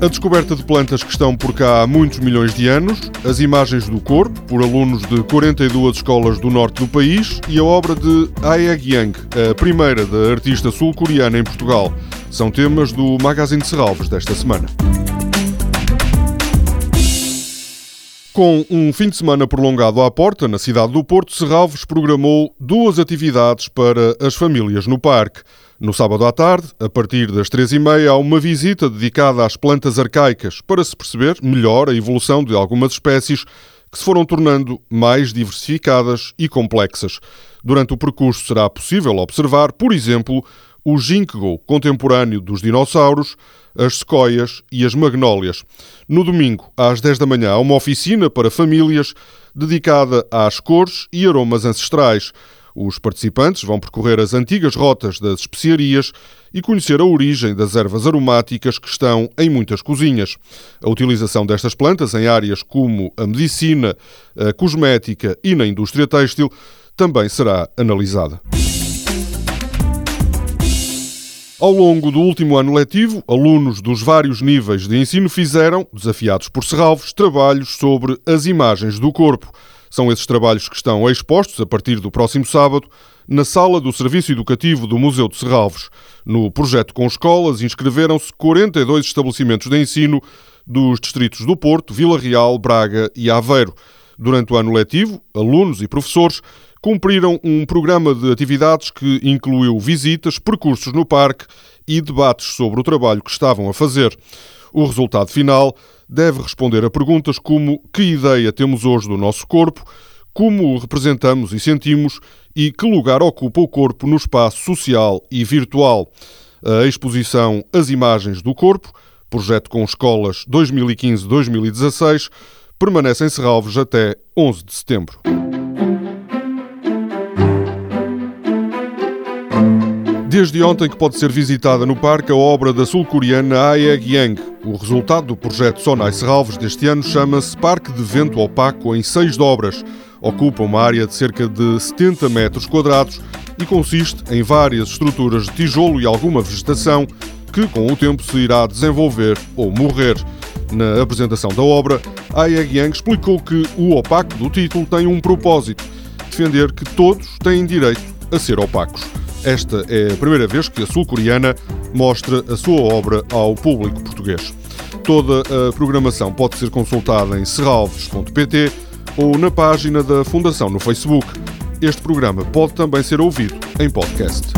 A descoberta de plantas que estão por cá há muitos milhões de anos, as imagens do corpo por alunos de 42 escolas do norte do país e a obra de Aeg Yang, a primeira da artista sul-coreana em Portugal, são temas do Magazine de Serralves desta semana. Com um fim de semana prolongado à porta, na cidade do Porto, Serralves programou duas atividades para as famílias no parque. No sábado à tarde, a partir das três e meia, há uma visita dedicada às plantas arcaicas para se perceber melhor a evolução de algumas espécies que se foram tornando mais diversificadas e complexas. Durante o percurso será possível observar, por exemplo, o ginkgo contemporâneo dos dinossauros, as sequoias e as magnólias. No domingo, às 10 da manhã, há uma oficina para famílias dedicada às cores e aromas ancestrais. Os participantes vão percorrer as antigas rotas das especiarias e conhecer a origem das ervas aromáticas que estão em muitas cozinhas. A utilização destas plantas em áreas como a medicina, a cosmética e na indústria têxtil também será analisada. Ao longo do último ano letivo, alunos dos vários níveis de ensino fizeram, desafiados por Serralves, trabalhos sobre as imagens do corpo. São esses trabalhos que estão expostos a partir do próximo sábado na sala do Serviço Educativo do Museu de Serralves. No projeto com escolas inscreveram-se 42 estabelecimentos de ensino dos distritos do Porto, Vila Real, Braga e Aveiro. Durante o ano letivo, alunos e professores cumpriram um programa de atividades que incluiu visitas, percursos no parque e debates sobre o trabalho que estavam a fazer. O resultado final deve responder a perguntas como que ideia temos hoje do nosso corpo, como o representamos e sentimos e que lugar ocupa o corpo no espaço social e virtual. A exposição As Imagens do Corpo, projeto com escolas 2015-2016, permanece em Serralves até 11 de setembro. Desde ontem que pode ser visitada no parque a obra da sul-coreana Aeg Yang. O resultado do projeto Sonai Serralves deste ano chama-se Parque de Vento Opaco em seis dobras. Ocupa uma área de cerca de 70 metros quadrados e consiste em várias estruturas de tijolo e alguma vegetação que com o tempo se irá desenvolver ou morrer. Na apresentação da obra, Aeg Yang explicou que o opaco do título tem um propósito: defender que todos têm direito a ser opacos. Esta é a primeira vez que a sul-coreana mostra a sua obra ao público português. Toda a programação pode ser consultada em serralves.pt ou na página da Fundação no Facebook. Este programa pode também ser ouvido em podcast.